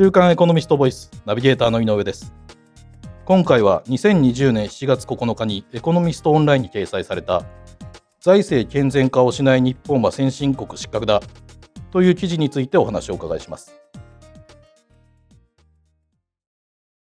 週刊エコノミストボイスナビゲーターの井上です。今回は2020年7月9日にエコノミストオンラインに掲載された財政健全化をしない日本は先進国失格だという記事についてお話をお伺いします。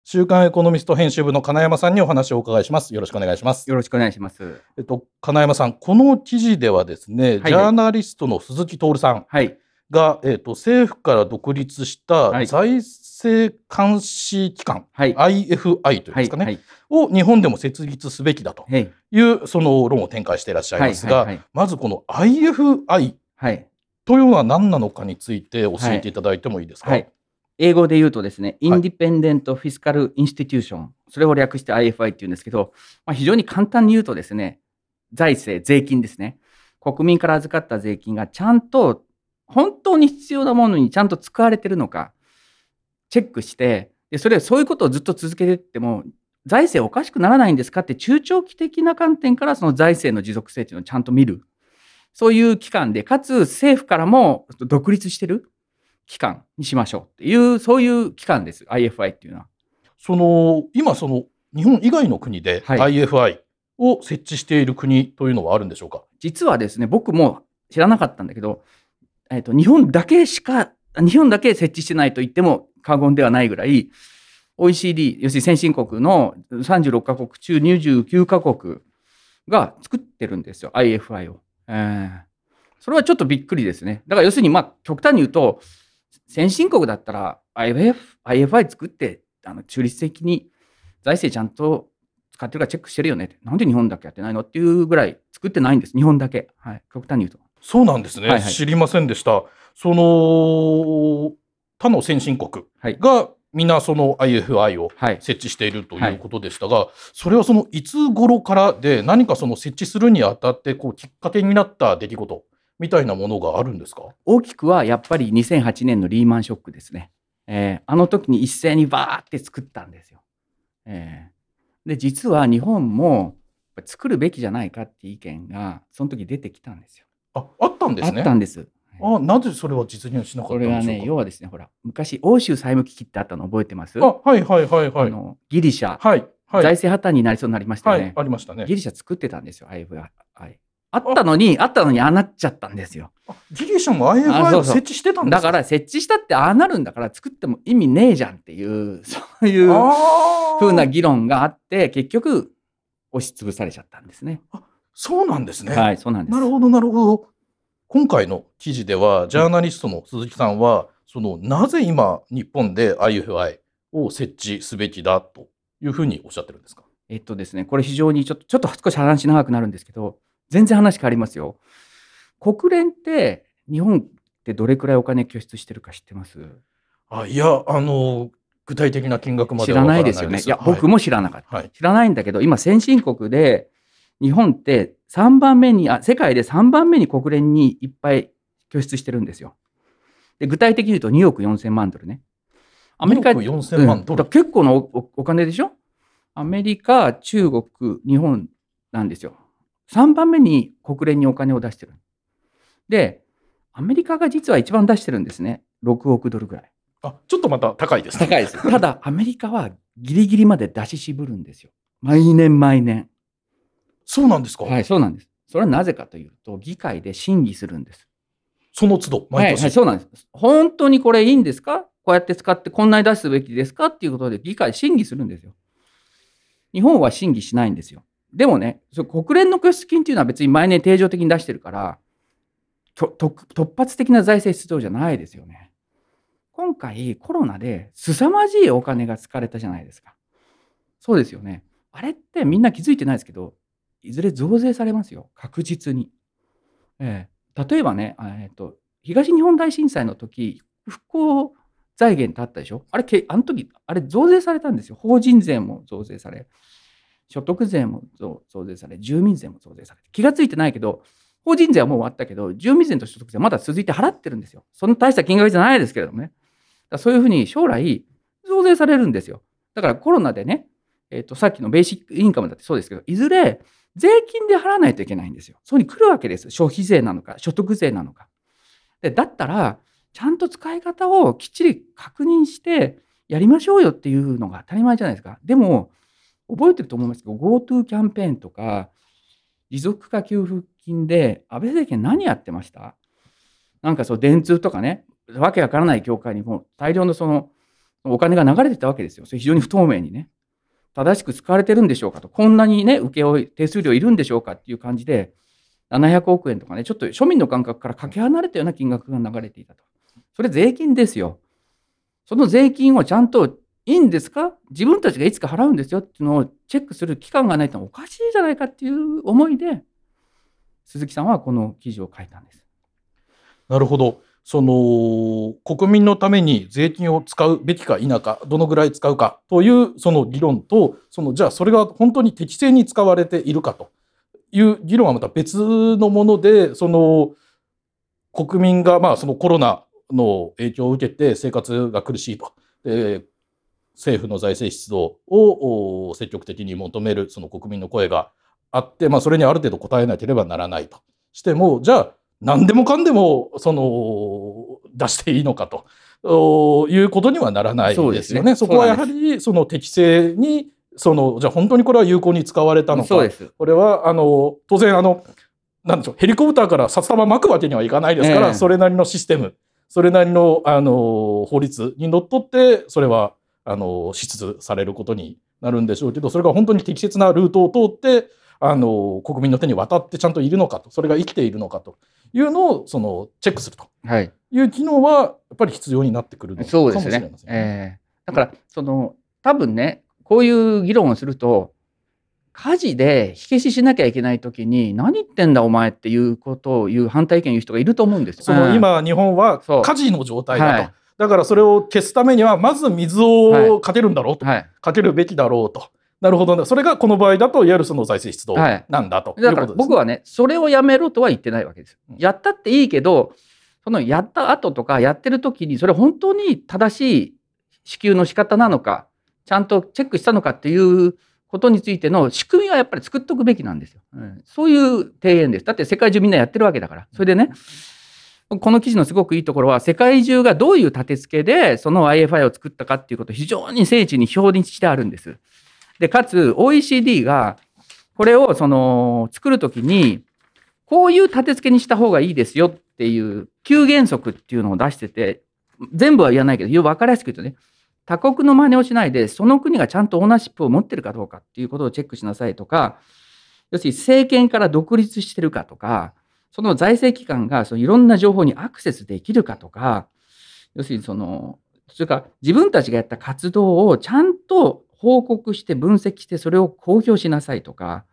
週刊エコノミスト編集部の金山さんにお話をお伺いします。よろしくお願いします。よろしくお願いします。えっと金山さんこの記事ではですね、はい。ジャーナリストの鈴木徹さんはいが、えっと政府から独立したはい。財政監視機関、はい。IFI というんですかね、はい。を日本でも設立すべきだと。はい。いうその論を展開していらっしゃいますが、はい。はい。まずこの IFI はい。というのは何なのかについて教えていただいてもいいですか？はい。英語で言うとですね、インディペンデント・フィスカル・インスティテューション、それを略して IFI っていうんですけど、まあ、非常に簡単に言うとですね、財政、税金ですね。国民から預かった税金がちゃんと、本当に必要なものにちゃんと使われてるのか、チェックして、でそれ、そういうことをずっと続けていっても、財政おかしくならないんですかって中長期的な観点からその財政の持続性っていうのをちゃんと見る。そういう機関で、かつ政府からも独立してる機関にしましょうっていう、そういう機関です、IFI っていうのは。その今その日本以外の国ではい IFI を設置している国というのはあるんでしょうか？実はですね、僕も知らなかったんだけど、えっと日本だけしか、日本だけ設置してないと言っても過言ではないぐらい、OECD、要するに先進国の36カ国中29カ国が作ってるんですよ、IFI を。えーそれはちょっとびっくりですね。だから要するに、まあ、極端に言うと、先進国だったら IF IFI 作って、あの中立的に財政ちゃんと使ってるかチェックしてるよねって。なんで日本だけやってないのっていうぐらい作ってないんです。日本だけ。はい。極端に言うと。そうなんですね、はいはい知りませんでした。その他の先進国はい。が皆その IFI をはい。設置しているということでしたが、それはそのいつ頃からで何かその設置するにあたってこうきっかけになった出来事みたいなものがあるんですか？大きくはやっぱり2008年のリーマンショックですね。えーあの時に一斉にバーって作ったんですよ。えーで、実は日本も作るべきじゃないかっていう意見が、その時出てきたんですよ。ああったんですね。あったんです。あなぜそれは実現しなかったんでしょうか？ね、要はですね、ほら、昔、欧州債務危機ってあったの覚えてます？あはいはいはいはい。あのギリシャ、はいはい。財政破綻になりそうになりましたはい。ありましたね。ギリシャ作ってたんですよ、IFI。あったのに、あ。ったのにああなっちゃったんですよ。あギリシャも IFI あそうそう。を設置してたんですだから設置したってああなるんだから作っても意味ねえじゃんっていう、そういうあー。風な議論があって、結局押しつぶされちゃったんですね。そうなんですね、はい、そうなんです。なるほどなるほど今回の記事ではジャーナリストの鈴木さんは、そのなぜ今日本で IFI を設置すべきだというふうにおっしゃってるんですか？えっとですね、これ非常にちょっと、ちょっと少し話長くなるんですけど、全然話変わりますよ。国連って日本ってどれくらいお金拠出してるか知ってます？あいやあの具体的な金額まで知ららないですよね。いや、僕もも知らなかった。はい知らないんだけど、今先進国で日本って3番目に、あ、世界で3番目に国連にいっぱい拠出してるんですよ。で、具体的に言うと2億4千万ドルね。アメリカ2億4000万ドル？うん結構なお金でしょ？アメリカ、中国、日本なんですよ。3番目に国連にお金を出してる。で、アメリカが実は一番出してるんですね。6億ドルぐらい。あちょっとまた高いですね高いです。ただ、アメリカはギリギリまで出し渋るんですよ。毎年毎年。そうなんですか、はい、そうなんです。それはなぜかというと、議会で審議するんです。その都度毎年、はい、はい、そうなんです。本当にこれいいんですか？こうやって使ってこんなに出すべきですか？っていうことで議会審議するんですよ。日本は審議しないんですよ。でもね、それ国連の拠出金っていうのは別に毎年定常的に出してるから、突発的な財政出動じゃないですよね。今回コロナで凄まじいお金が使われたじゃないですか。そうですよね。あれってみんな気づいてないですけど、いずれ増税されますよ。確実に。ええ例えばね、えっと、東日本大震災の時、復興財源ってあったでしょ？あれ、あの時、あれ増税されたんですよ。法人税も増税され、所得税も増税され、住民税も増税され。気がついてないけど、法人税はもう終わったけど、住民税と所得税はまだ続いて払ってるんですよ。そんな大した金額じゃないですけれどもね。だそういうふうに将来、増税されるんですよ。だからコロナでね、えっとさっきのベーシックインカムだってそうですけど、いずれ税金で払わないといけないんですよ。そこに来るわけです。消費税なのか、所得税なのか。でだったら、ちゃんと使い方をきっちり確認してやりましょうよっていうのが当たり前じゃないですか。でも、覚えてると思いますけど、GoTo キャンペーンとか、持続化給付金で安倍政権何やってました？なんかそう、電通とかね、わけわからない業界にも大量のそのお金が流れてたわけですよ。それ非常に不透明にね。正しく使われてるんでしょうかと。こんなにね、請負手数料いるんでしょうかっていう感じで、700億円とかね、ちょっと庶民の感覚からかけ離れたような金額が流れていたと。それ税金ですよ。その税金をちゃんといいんですか？自分たちがいつか払うんですよっていうのをチェックする期間がないとおかしいじゃないかっていう思いで、鈴木さんはこの記事を書いたんです。なるほど。その国民のために税金を使うべきか否かどのぐらい使うかというその議論とそのじゃあそれが本当に適正に使われているかという議論はまた別のものでその国民がまあそのコロナの影響を受けて生活が苦しいと。で政府の財政出動を積極的に求めるその国民の声があって、まあ、それにある程度応えなければならないとしてもじゃあ何でもかんでもその出していいのかと。いうことにはならないですよね。そ、ね、こはやはりその適正にそのじゃあ本当にこれは有効に使われたのか。これはあの当然あのなんでしょうヘリコプターから札束巻くわけにはいかないですから、えー、それなりのシステムそれなりのあの法律にのっとってそれはあの支出されることになるんでしょうけどそれが本当に適切なルートを通ってあの国民の手に渡ってちゃんといるのかとそれが生きているのかというのをそのチェックすると。い。う機能はやっぱり必要になってくるのかもしれません、ね。ね。えー、だからその多分ねこういう議論をすると火事で火消ししなきゃいけない時に何言ってんだお前っていうことを言う反対意見言う人がいると思うんですよ。その今日本は火事の状態だと。はい、だからそれを消すためにはまず水をかけるんだろうと、はい、かけるべきだろうと。なるほど、ね、それがこの場合だといわゆるその財政出動なんだと、はい、だから僕はねそれをやめろとは言ってないわけです。やったっていいけどそのやった後とかやってる時にそれ本当に正しい支給の仕方なのかちゃんとチェックしたのかっていうことについての仕組みはやっぱり作っておくべきなんですよ。うん、そういう提言です。だって世界中みんなやってるわけだから。それでね、この記事のすごくいいところは、世界中がどういう立て付けでその IFI を作ったかっていうことを非常に精緻に表にしてあるんです。で、かつ OECD がこれをその作るときに、こういう立て付けにした方がいいですよっていう9原則っていうのを出してて、全部は言わないけど、分かりやすく言うとね、他国の真似をしないで、その国がちゃんとオーナーシップを持ってるかどうかっていうことをチェックしなさいとか、要するに政権から独立してるかとか、その財政機関がそのいろんな情報にアクセスできるかとか、要するにその、それから自分たちがやった活動をちゃんと報告して分析してそれを公表しなさいとか、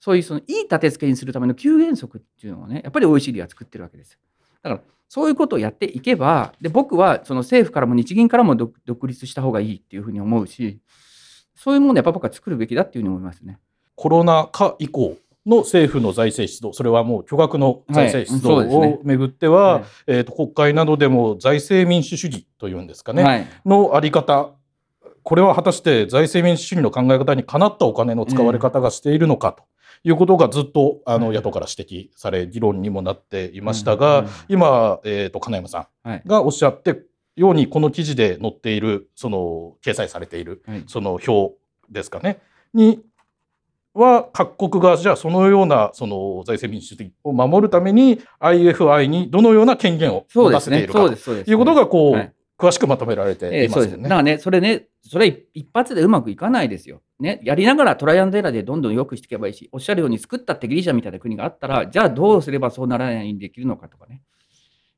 そういうそのいい立て付けにするための9原則っていうのをね、やっぱり OECD は作ってるわけです。だからそういうことをやっていけば、で僕はその政府からも日銀からも独立した方がいいっていうふうに思うし、そういうものをやっぱ僕は作るべきだっていうふうに思いますね。コロナ禍以降の政府の財政出動、それはもう巨額の財政出動をめぐっては、はいねはい、えーと、国会などでも財政民主主義というんですかね、はい、のあり方、これは果たして財政民主主義の考え方にかなったお金の使われ方がしているのかと。いうことがずっとあの野党から指摘され議論にもなっていましたが、今、えー、と金山さんがおっしゃってようにこの記事で載っているその掲載されているその表ですかね。には各国がじゃあそのようなその財政民主主義を守るために IFI にどのような権限を持たせているかということがこう詳しくまとめられていますよね。えー、そうですだからねそれねそれ一発でうまくいかないですよ。ね、やりながらトライアンドエラーでどんどん良くしていけばいいし、おっしゃるように作ったってギリシャみたいな国があったら、じゃあどうすればそうならないようにできるのかとかね、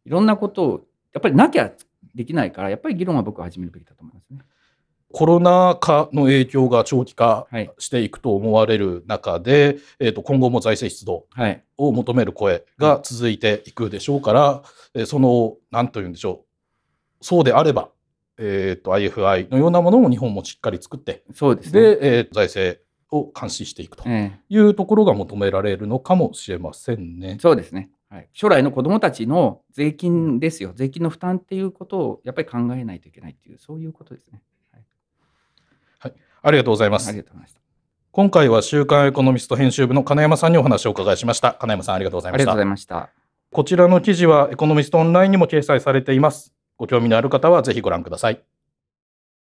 いろんなことをやっぱりなきゃできないから、やっぱり議論は僕は始めるべきだと思いますね。コロナ禍の影響が長期化していくと思われる中で、はい、えー、と今後も財政出動を求める声が続いていくでしょうから、はい、その何と言うんでしょうそうであればえーと、IFI のようなものも日本もしっかり作ってそうです、ね、で、えー、財政を監視していくというところが求められるのかもしれませんね。そうですね、はい、将来の子どもたちの税金ですよ税金の負担っていうことをやっぱり考えないといけないっていうそういうことですね。はい、はい、ありがとうございます。ありがとうございました今回は週刊エコノミスト編集部の金山さんにお話をお伺いしました。金山さんありがとうございました。ありがとうございました。こちらの記事はエコノミストオンラインにも掲載されています。ご興味のある方はぜひご覧ください。